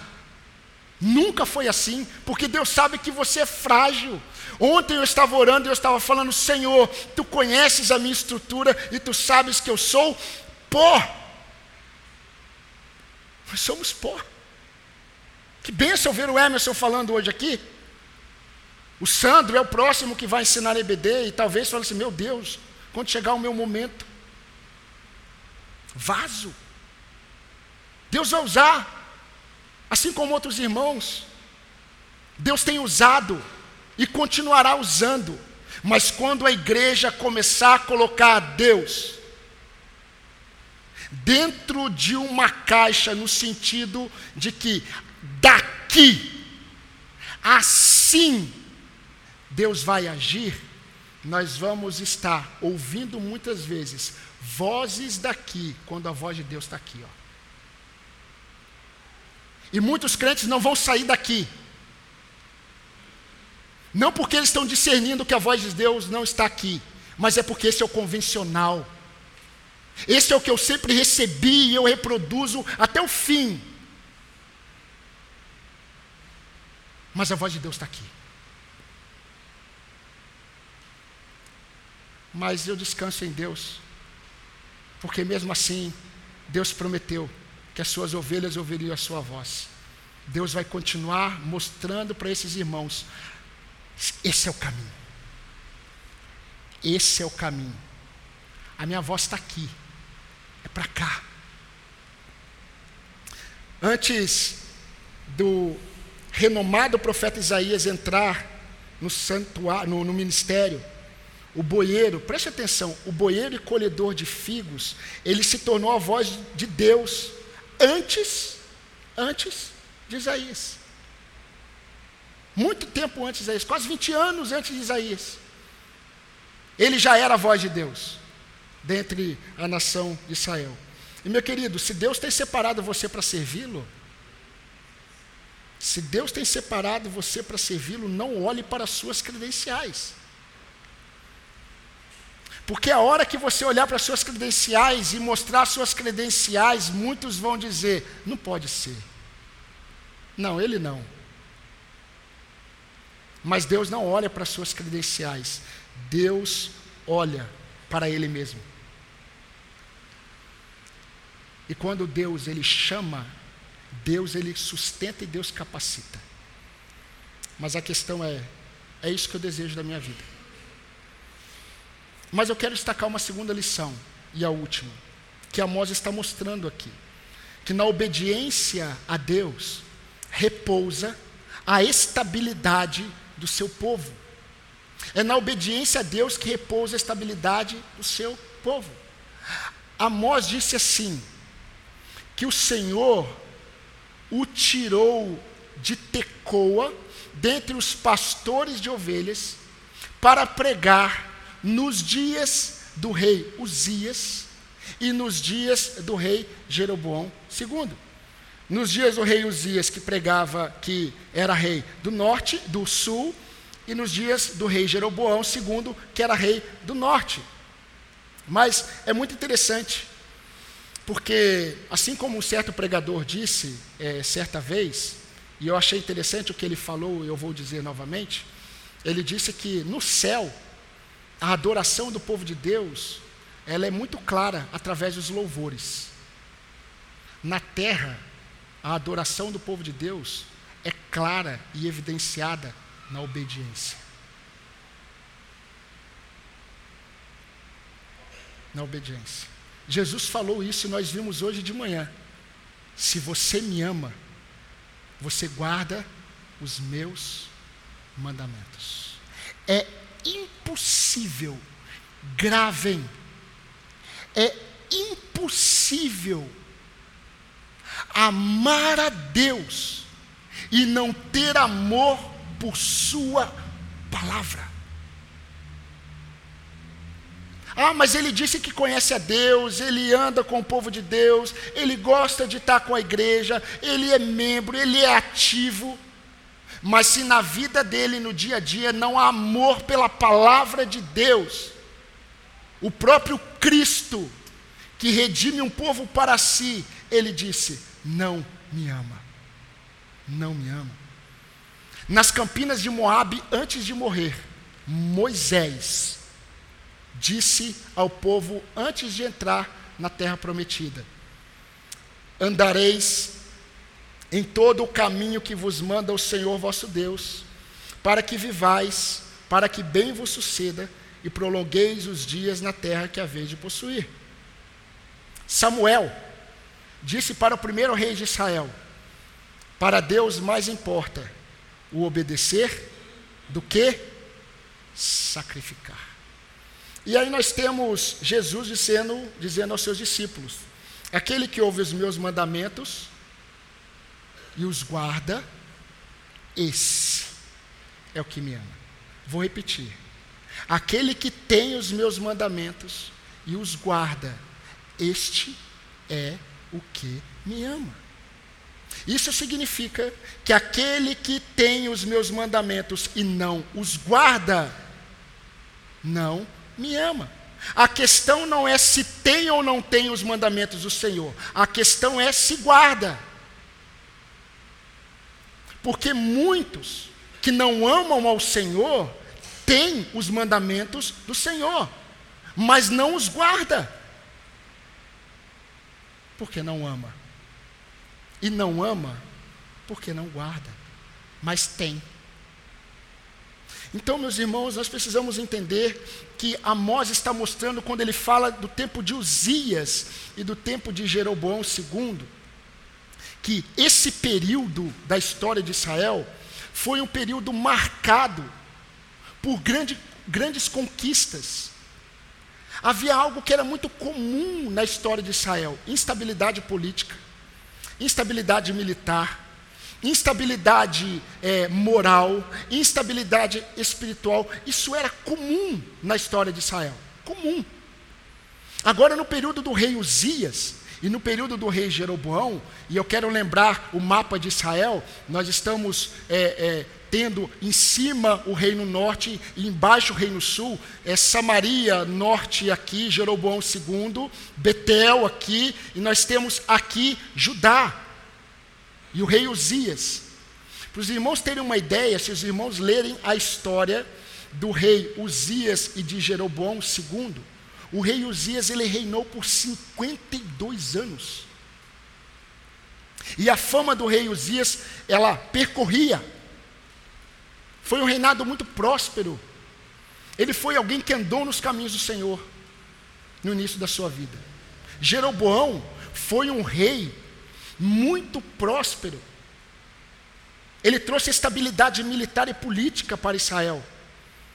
Nunca foi assim, porque Deus sabe que você é frágil. Ontem eu estava orando e eu estava falando, Senhor, tu conheces a minha estrutura e tu sabes que eu sou pó. Nós somos pó. Que benção ver o Emerson falando hoje aqui. O Sandro é o próximo que vai ensinar EBD e talvez fale assim: meu Deus, quando chegar o meu momento, vaso. Deus vai usar, assim como outros irmãos. Deus tem usado e continuará usando, mas quando a igreja começar a colocar Deus dentro de uma caixa, no sentido de que daqui, assim, Deus vai agir, nós vamos estar ouvindo muitas vezes vozes daqui, quando a voz de Deus está aqui, ó. E muitos crentes não vão sair daqui. Não porque eles estão discernindo que a voz de Deus não está aqui, mas é porque esse é o convencional. Esse é o que eu sempre recebi e eu reproduzo até o fim. Mas a voz de Deus está aqui. Mas eu descanso em Deus, porque mesmo assim, Deus prometeu que as suas ovelhas ouviriam a sua voz. Deus vai continuar mostrando para esses irmãos: esse é o caminho. Esse é o caminho. A minha voz está aqui, é para cá. Antes do renomado profeta Isaías entrar no santuário, no, no ministério, o boieiro, preste atenção, o boieiro e colhedor de figos, ele se tornou a voz de Deus antes, antes de Isaías. Muito tempo antes de Isaías, quase 20 anos antes de Isaías. Ele já era a voz de Deus, dentre a nação de Israel. E meu querido, se Deus tem separado você para servi-lo, Se Deus tem separado você para servi-lo, não olhe para as suas credenciais. Porque a hora que você olhar para as suas credenciais e mostrar suas credenciais, muitos vão dizer: não pode ser. Não, ele não. Mas Deus não olha para as suas credenciais. Deus olha para ele mesmo. E quando Deus ele chama, Deus ele sustenta e Deus capacita. Mas a questão é, é isso que eu desejo da minha vida. Mas eu quero destacar uma segunda lição, e a última, que Amós está mostrando aqui. Que na obediência a Deus repousa a estabilidade do seu povo. É na obediência a Deus que repousa a estabilidade do seu povo. Amós disse assim: que o Senhor o tirou de Tecoa, dentre os pastores de ovelhas, para pregar nos dias do rei Uzias e nos dias do rei Jeroboão II. Nos dias do rei Uzias, que pregava que era rei do norte, do sul, e nos dias do rei Jeroboão II, que era rei do norte. Mas é muito interessante, porque assim como um certo pregador disse é, certa vez, e eu achei interessante o que ele falou, eu vou dizer novamente, ele disse que no céu a adoração do povo de Deus, ela é muito clara através dos louvores. Na terra, a adoração do povo de Deus é clara e evidenciada na obediência. Na obediência. Jesus falou isso e nós vimos hoje de manhã. Se você me ama, você guarda os meus mandamentos. É impossível, gravem, é impossível amar a Deus e não ter amor por Sua palavra. Ah, mas ele disse que conhece a Deus, ele anda com o povo de Deus, ele gosta de estar com a igreja, ele é membro, ele é ativo. Mas se na vida dele, no dia a dia, não há amor pela palavra de Deus, o próprio Cristo, que redime um povo para si, ele disse: Não me ama. Não me ama. Nas campinas de Moabe, antes de morrer, Moisés disse ao povo antes de entrar na terra prometida: Andareis em todo o caminho que vos manda o Senhor vosso Deus, para que vivais, para que bem vos suceda e prolongueis os dias na terra que haveis de possuir. Samuel disse para o primeiro rei de Israel: Para Deus mais importa o obedecer do que sacrificar. E aí nós temos Jesus dizendo, dizendo aos seus discípulos: Aquele que ouve os meus mandamentos e os guarda, esse é o que me ama. Vou repetir. Aquele que tem os meus mandamentos e os guarda, este é o que me ama. Isso significa que aquele que tem os meus mandamentos e não os guarda, não me ama. A questão não é se tem ou não tem os mandamentos do Senhor, a questão é se guarda. Porque muitos que não amam ao Senhor têm os mandamentos do Senhor, mas não os guarda. Porque não ama. E não ama porque não guarda, mas tem. Então, meus irmãos, nós precisamos entender que Amós está mostrando quando ele fala do tempo de Uzias e do tempo de Jeroboão II que esse período da história de Israel foi um período marcado por grande, grandes conquistas. Havia algo que era muito comum na história de Israel: instabilidade política, instabilidade militar, instabilidade é, moral, instabilidade espiritual. Isso era comum na história de Israel. Comum. Agora, no período do rei Uzias, E no período do rei Jeroboão, e eu quero lembrar o mapa de Israel, nós estamos é, é, tendo em cima o reino norte e embaixo o reino sul, é Samaria norte aqui, Jeroboão II, Betel aqui, e nós temos aqui Judá e o rei Uzias. Para os irmãos terem uma ideia, se os irmãos lerem a história do rei Uzias e de Jeroboão II, o rei Uzias ele reinou por 52 anos. E a fama do rei Uzias, ela percorria. Foi um reinado muito próspero. Ele foi alguém que andou nos caminhos do Senhor no início da sua vida. Jeroboão foi um rei muito próspero. Ele trouxe estabilidade militar e política para Israel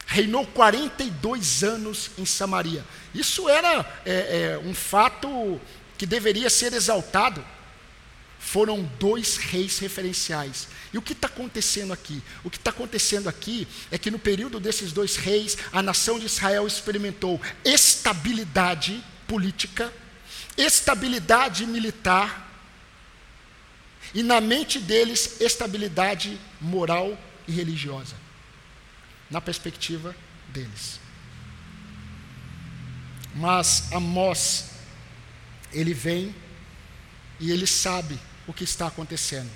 reinou 42 anos em Samaria. Isso era é, é, um fato que deveria ser exaltado. Foram dois reis referenciais. E o que está acontecendo aqui? O que está acontecendo aqui é que no período desses dois reis, a nação de Israel experimentou estabilidade política, estabilidade militar, e na mente deles, estabilidade moral e religiosa na perspectiva deles. Mas Amós, ele vem e ele sabe o que está acontecendo.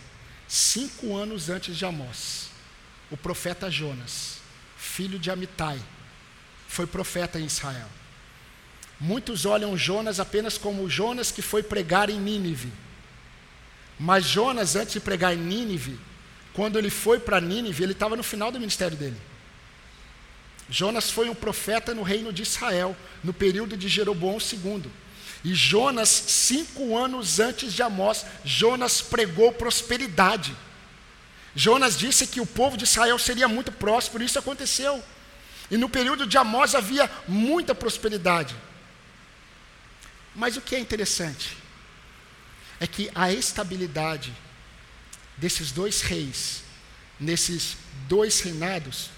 Cinco anos antes de Amós, o profeta Jonas, filho de Amitai, foi profeta em Israel. Muitos olham Jonas apenas como Jonas que foi pregar em Nínive. Mas Jonas, antes de pregar em Nínive, quando ele foi para Nínive, ele estava no final do ministério dele. Jonas foi um profeta no reino de Israel, no período de Jeroboão II. E Jonas, cinco anos antes de Amós, Jonas pregou prosperidade. Jonas disse que o povo de Israel seria muito próspero, isso aconteceu. E no período de Amós havia muita prosperidade. Mas o que é interessante é que a estabilidade desses dois reis, nesses dois reinados,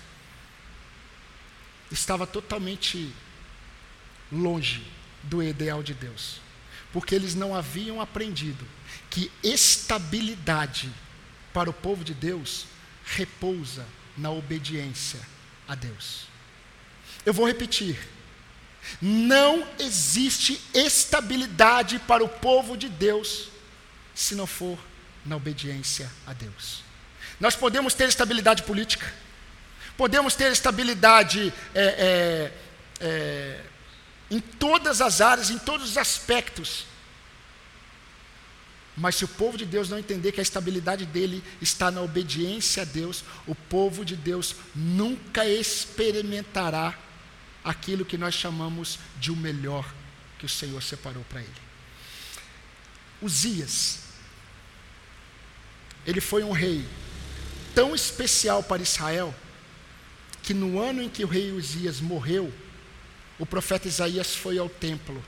estava totalmente longe do ideal de Deus, porque eles não haviam aprendido que estabilidade para o povo de Deus repousa na obediência a Deus. Eu vou repetir. Não existe estabilidade para o povo de Deus se não for na obediência a Deus. Nós podemos ter estabilidade política, Podemos ter estabilidade é, é, é, em todas as áreas, em todos os aspectos. Mas se o povo de Deus não entender que a estabilidade dele está na obediência a Deus, o povo de Deus nunca experimentará aquilo que nós chamamos de o melhor que o Senhor separou para ele. Uzias, ele foi um rei tão especial para Israel que no ano em que o rei Uzias morreu, o profeta Isaías foi ao templo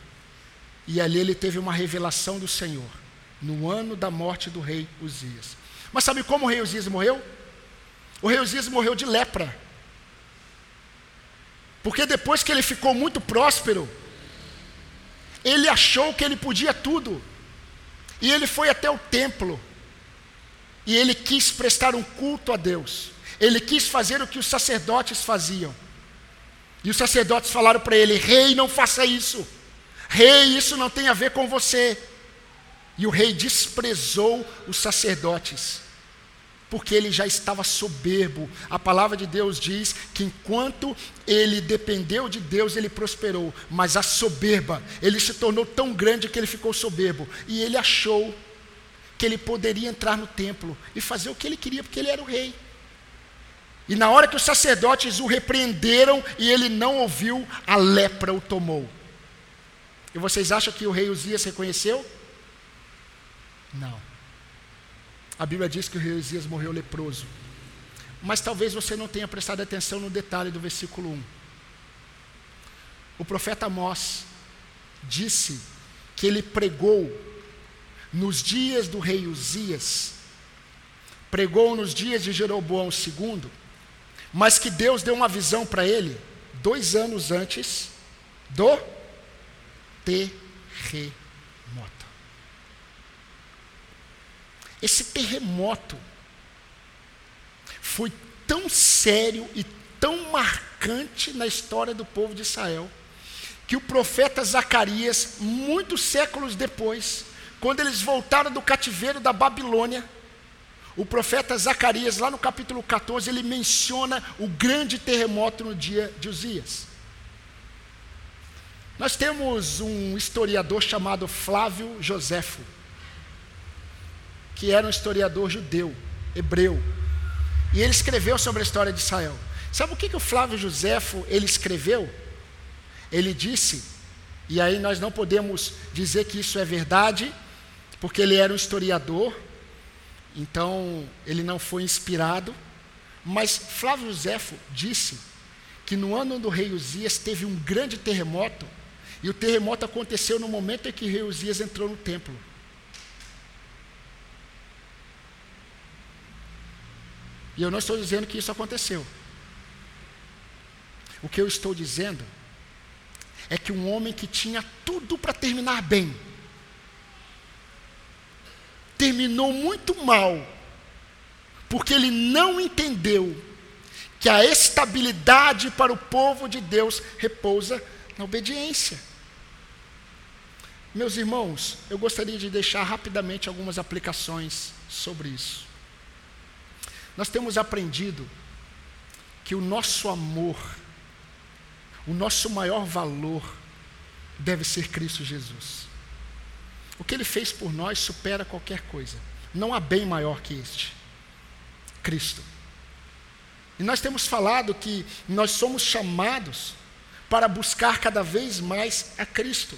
e ali ele teve uma revelação do Senhor, no ano da morte do rei Uzias. Mas sabe como o rei Uzias morreu? O rei Uzias morreu de lepra. Porque depois que ele ficou muito próspero, ele achou que ele podia tudo. E ele foi até o templo. E ele quis prestar um culto a Deus. Ele quis fazer o que os sacerdotes faziam. E os sacerdotes falaram para ele: Rei, não faça isso. Rei, isso não tem a ver com você. E o rei desprezou os sacerdotes, porque ele já estava soberbo. A palavra de Deus diz que enquanto ele dependeu de Deus, ele prosperou, mas a soberba, ele se tornou tão grande que ele ficou soberbo. E ele achou que ele poderia entrar no templo e fazer o que ele queria, porque ele era o rei. E na hora que os sacerdotes o repreenderam e ele não ouviu, a lepra o tomou. E vocês acham que o rei Uzias reconheceu? Não. A Bíblia diz que o rei Uzias morreu leproso. Mas talvez você não tenha prestado atenção no detalhe do versículo 1. O profeta Amós disse que ele pregou nos dias do rei Uzias, pregou nos dias de Jeroboão II, mas que Deus deu uma visão para ele dois anos antes do terremoto. esse terremoto foi tão sério e tão marcante na história do povo de Israel, que o profeta Zacarias, muitos séculos depois, quando eles voltaram do cativeiro da Babilônia, o profeta Zacarias, lá no capítulo 14, ele menciona o grande terremoto no dia de Uzias. Nós temos um historiador chamado Flávio Joséfo, que era um historiador judeu, hebreu, e ele escreveu sobre a história de Israel. Sabe o que, que o Flávio Joséfo ele escreveu? Ele disse, e aí nós não podemos dizer que isso é verdade, porque ele era um historiador, então ele não foi inspirado, mas Flávio Joséfo disse que no ano do rei Uzias teve um grande terremoto e o terremoto aconteceu no momento em que Reusias entrou no templo. E eu não estou dizendo que isso aconteceu. O que eu estou dizendo é que um homem que tinha tudo para terminar bem, terminou muito mal, porque ele não entendeu que a estabilidade para o povo de Deus repousa na obediência. Meus irmãos, eu gostaria de deixar rapidamente algumas aplicações sobre isso. Nós temos aprendido que o nosso amor, o nosso maior valor, deve ser Cristo Jesus. O que Ele fez por nós supera qualquer coisa. Não há bem maior que este: Cristo. E nós temos falado que nós somos chamados para buscar cada vez mais a Cristo.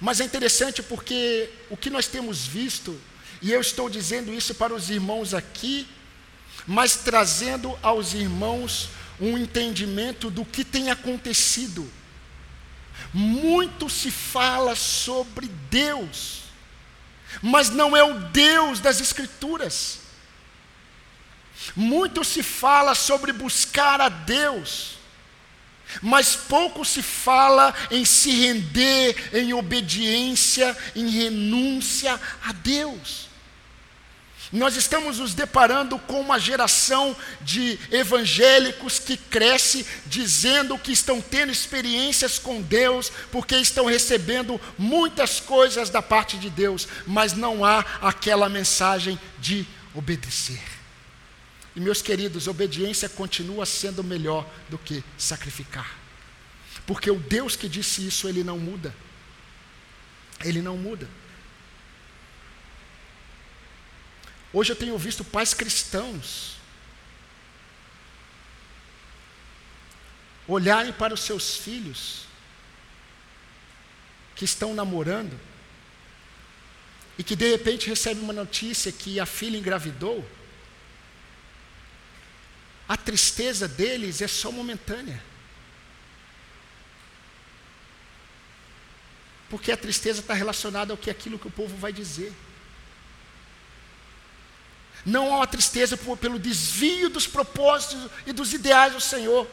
Mas é interessante porque o que nós temos visto, e eu estou dizendo isso para os irmãos aqui, mas trazendo aos irmãos um entendimento do que tem acontecido. Muito se fala sobre Deus, mas não é o Deus das Escrituras. Muito se fala sobre buscar a Deus, mas pouco se fala em se render em obediência, em renúncia a Deus. Nós estamos nos deparando com uma geração de evangélicos que cresce dizendo que estão tendo experiências com Deus, porque estão recebendo muitas coisas da parte de Deus, mas não há aquela mensagem de obedecer. E meus queridos, obediência continua sendo melhor do que sacrificar. Porque o Deus que disse isso, ele não muda. Ele não muda. Hoje eu tenho visto pais cristãos olharem para os seus filhos que estão namorando e que de repente recebem uma notícia que a filha engravidou a tristeza deles é só momentânea. Porque a tristeza está relacionada ao que aquilo que o povo vai dizer. Não há uma tristeza por, pelo desvio dos propósitos e dos ideais do Senhor.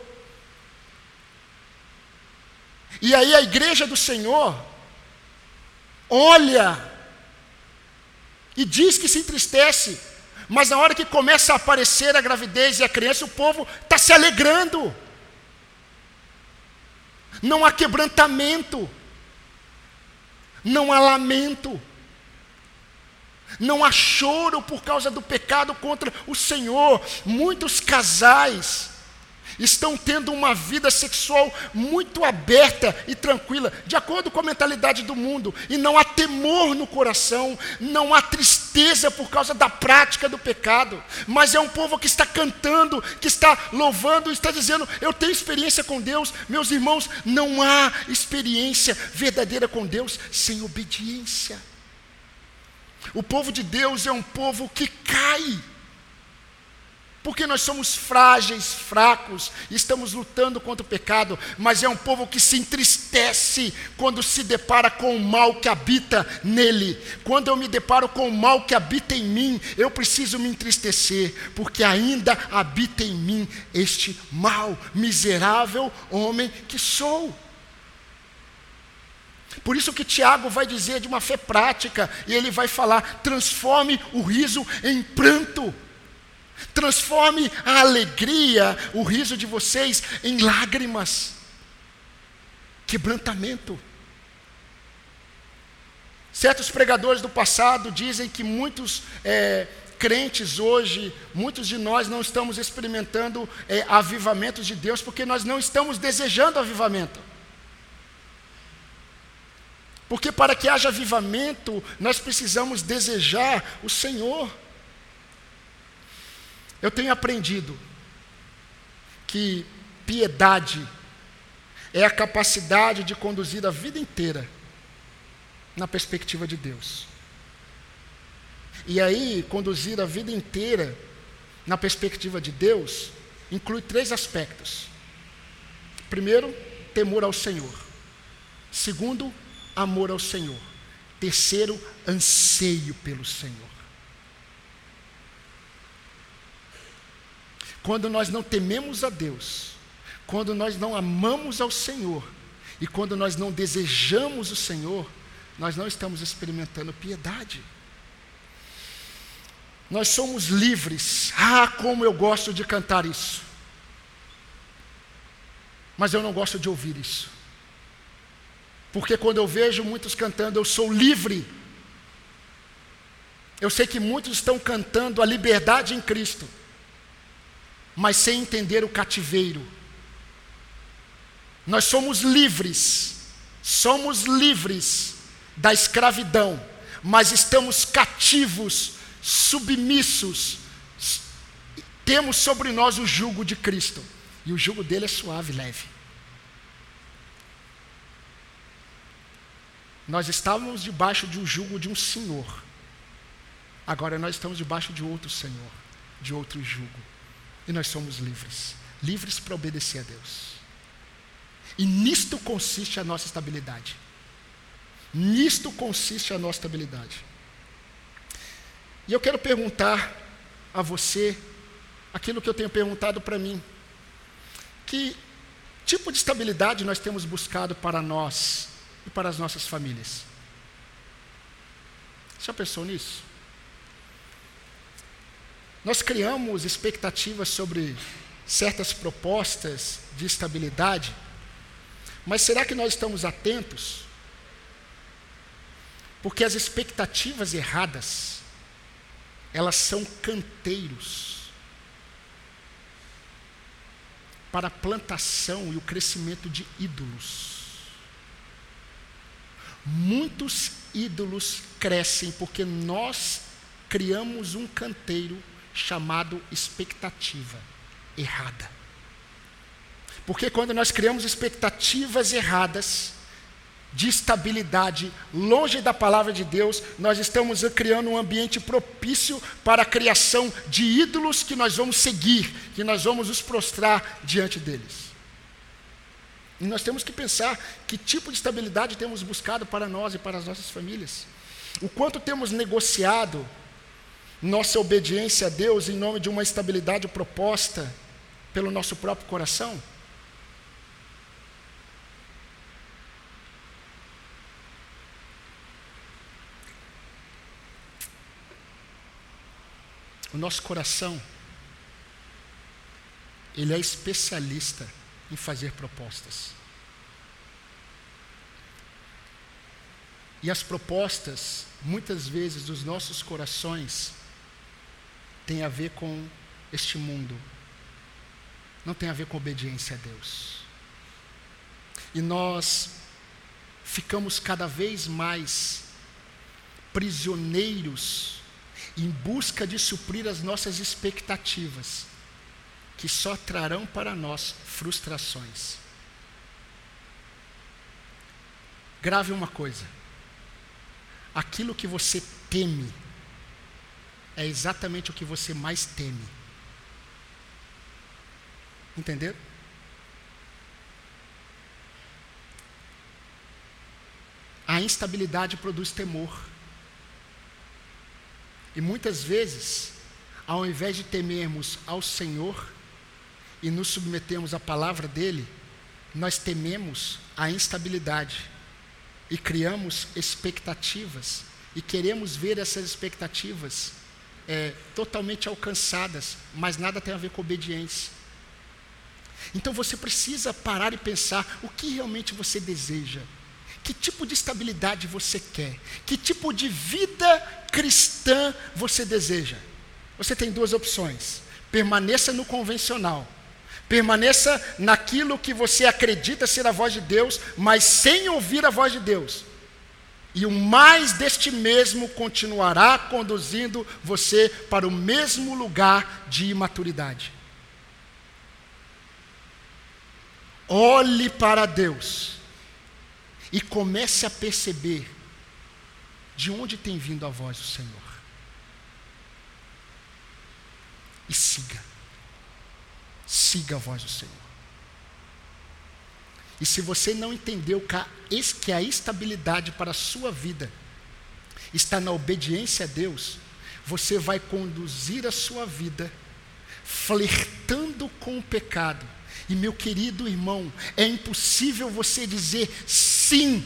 E aí a igreja do Senhor olha e diz que se entristece mas na hora que começa a aparecer a gravidez e a criança, o povo está se alegrando. Não há quebrantamento. Não há lamento. Não há choro por causa do pecado contra o Senhor. Muitos casais estão tendo uma vida sexual muito aberta e tranquila, de acordo com a mentalidade do mundo, e não há temor no coração, não há tristeza por causa da prática do pecado, mas é um povo que está cantando, que está louvando, está dizendo: Eu tenho experiência com Deus, meus irmãos, não há experiência verdadeira com Deus sem obediência. O povo de Deus é um povo que cai porque nós somos frágeis, fracos, estamos lutando contra o pecado, mas é um povo que se entristece quando se depara com o mal que habita nele. Quando eu me deparo com o mal que habita em mim, eu preciso me entristecer, porque ainda habita em mim este mal, miserável homem que sou. Por isso que Tiago vai dizer de uma fé prática, e ele vai falar: transforme o riso em pranto. Transforme a alegria, o riso de vocês em lágrimas. Quebrantamento. Certos pregadores do passado dizem que muitos é, crentes hoje, muitos de nós não estamos experimentando é, avivamentos de Deus porque nós não estamos desejando avivamento. Porque para que haja avivamento, nós precisamos desejar o Senhor. Eu tenho aprendido que piedade é a capacidade de conduzir a vida inteira na perspectiva de Deus. E aí, conduzir a vida inteira na perspectiva de Deus inclui três aspectos. Primeiro, temor ao Senhor. Segundo, amor ao Senhor. Terceiro, anseio pelo Senhor. Quando nós não tememos a Deus, quando nós não amamos ao Senhor, e quando nós não desejamos o Senhor, nós não estamos experimentando piedade. Nós somos livres. Ah, como eu gosto de cantar isso. Mas eu não gosto de ouvir isso. Porque quando eu vejo muitos cantando, eu sou livre. Eu sei que muitos estão cantando a liberdade em Cristo, mas sem entender o cativeiro. Nós somos livres, somos livres da escravidão, mas estamos cativos, submissos, temos sobre nós o jugo de Cristo, e o jugo dele é suave, leve. Nós estávamos debaixo de um jugo de um senhor. Agora nós estamos debaixo de outro senhor, de outro jugo. E nós somos livres livres para obedecer a Deus. E nisto consiste a nossa estabilidade. Nisto consiste a nossa estabilidade. E eu quero perguntar a você aquilo que eu tenho perguntado para mim. Que tipo de estabilidade nós temos buscado para nós e para as nossas famílias. Já pensou nisso? Nós criamos expectativas sobre certas propostas de estabilidade, mas será que nós estamos atentos? Porque as expectativas erradas, elas são canteiros para a plantação e o crescimento de ídolos. Muitos ídolos crescem porque nós criamos um canteiro chamado expectativa errada. Porque quando nós criamos expectativas erradas de estabilidade longe da palavra de Deus, nós estamos criando um ambiente propício para a criação de ídolos que nós vamos seguir, que nós vamos nos prostrar diante deles. E nós temos que pensar que tipo de estabilidade temos buscado para nós e para as nossas famílias. O quanto temos negociado nossa obediência a Deus em nome de uma estabilidade proposta pelo nosso próprio coração? O nosso coração, ele é especialista em fazer propostas. E as propostas, muitas vezes, dos nossos corações, têm a ver com este mundo, não tem a ver com obediência a Deus. E nós ficamos cada vez mais prisioneiros em busca de suprir as nossas expectativas que só trarão para nós frustrações. Grave uma coisa: aquilo que você teme é exatamente o que você mais teme. Entenderam? A instabilidade produz temor. E muitas vezes, ao invés de temermos ao Senhor, e nos submetemos à palavra dele, nós tememos a instabilidade. e criamos expectativas e queremos ver essas expectativas é, totalmente alcançadas, mas nada tem a ver com obediência. Então você precisa parar e pensar o que realmente você deseja. Que tipo de estabilidade você quer? Que tipo de vida cristã você deseja? Você tem duas opções: permaneça no convencional, permaneça naquilo que você acredita ser a voz de Deus, mas sem ouvir a voz de Deus. E o mais deste mesmo continuará conduzindo você para o mesmo lugar de imaturidade. Olhe para Deus e comece a perceber de onde tem vindo a voz do Senhor. E siga. Siga a voz do Senhor. E se você não entendeu que a estabilidade para a sua vida está na obediência a Deus, você vai conduzir a sua vida flertando com o pecado. E meu querido irmão, é impossível você dizer sim.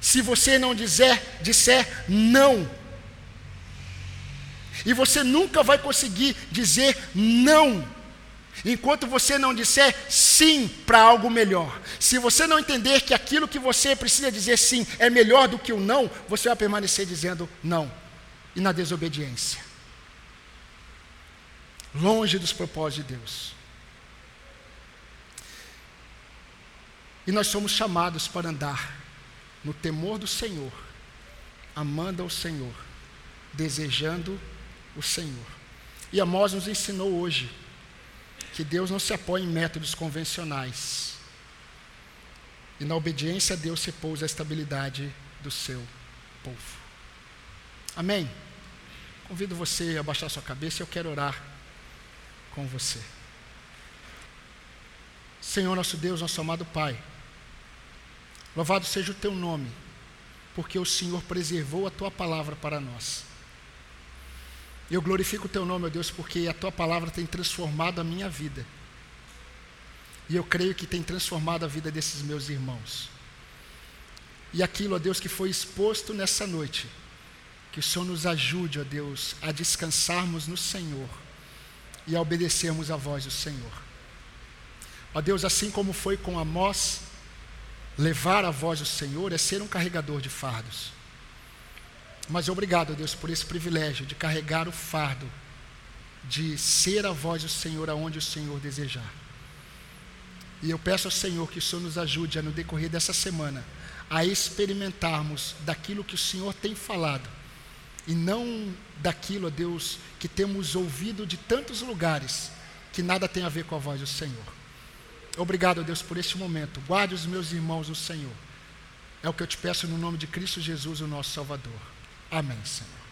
Se você não dizer, disser não. E você nunca vai conseguir dizer não enquanto você não disser sim para algo melhor. Se você não entender que aquilo que você precisa dizer sim é melhor do que o não, você vai permanecer dizendo não e na desobediência. Longe dos propósitos de Deus. E nós somos chamados para andar no temor do Senhor, amando ao Senhor, desejando o Senhor. E Amós nos ensinou hoje que Deus não se apoia em métodos convencionais. E na obediência a Deus se pousa a estabilidade do seu povo. Amém? Convido você a baixar sua cabeça eu quero orar com você. Senhor nosso Deus, nosso amado Pai, louvado seja o teu nome, porque o Senhor preservou a tua palavra para nós. Eu glorifico o teu nome, meu Deus, porque a tua palavra tem transformado a minha vida. E eu creio que tem transformado a vida desses meus irmãos. E aquilo, ó Deus, que foi exposto nessa noite, que o Senhor nos ajude, ó Deus, a descansarmos no Senhor e a obedecermos a voz do Senhor. Ó Deus, assim como foi com Amós, levar a voz do Senhor é ser um carregador de fardos. Mas obrigado, Deus, por esse privilégio de carregar o fardo, de ser a voz do Senhor aonde o Senhor desejar. E eu peço ao Senhor que o Senhor nos ajude a, no decorrer dessa semana, a experimentarmos daquilo que o Senhor tem falado, e não daquilo, ó Deus, que temos ouvido de tantos lugares, que nada tem a ver com a voz do Senhor. Obrigado, Deus, por este momento. Guarde os meus irmãos no Senhor. É o que eu te peço no nome de Cristo Jesus, o nosso Salvador. Amém, Senhor.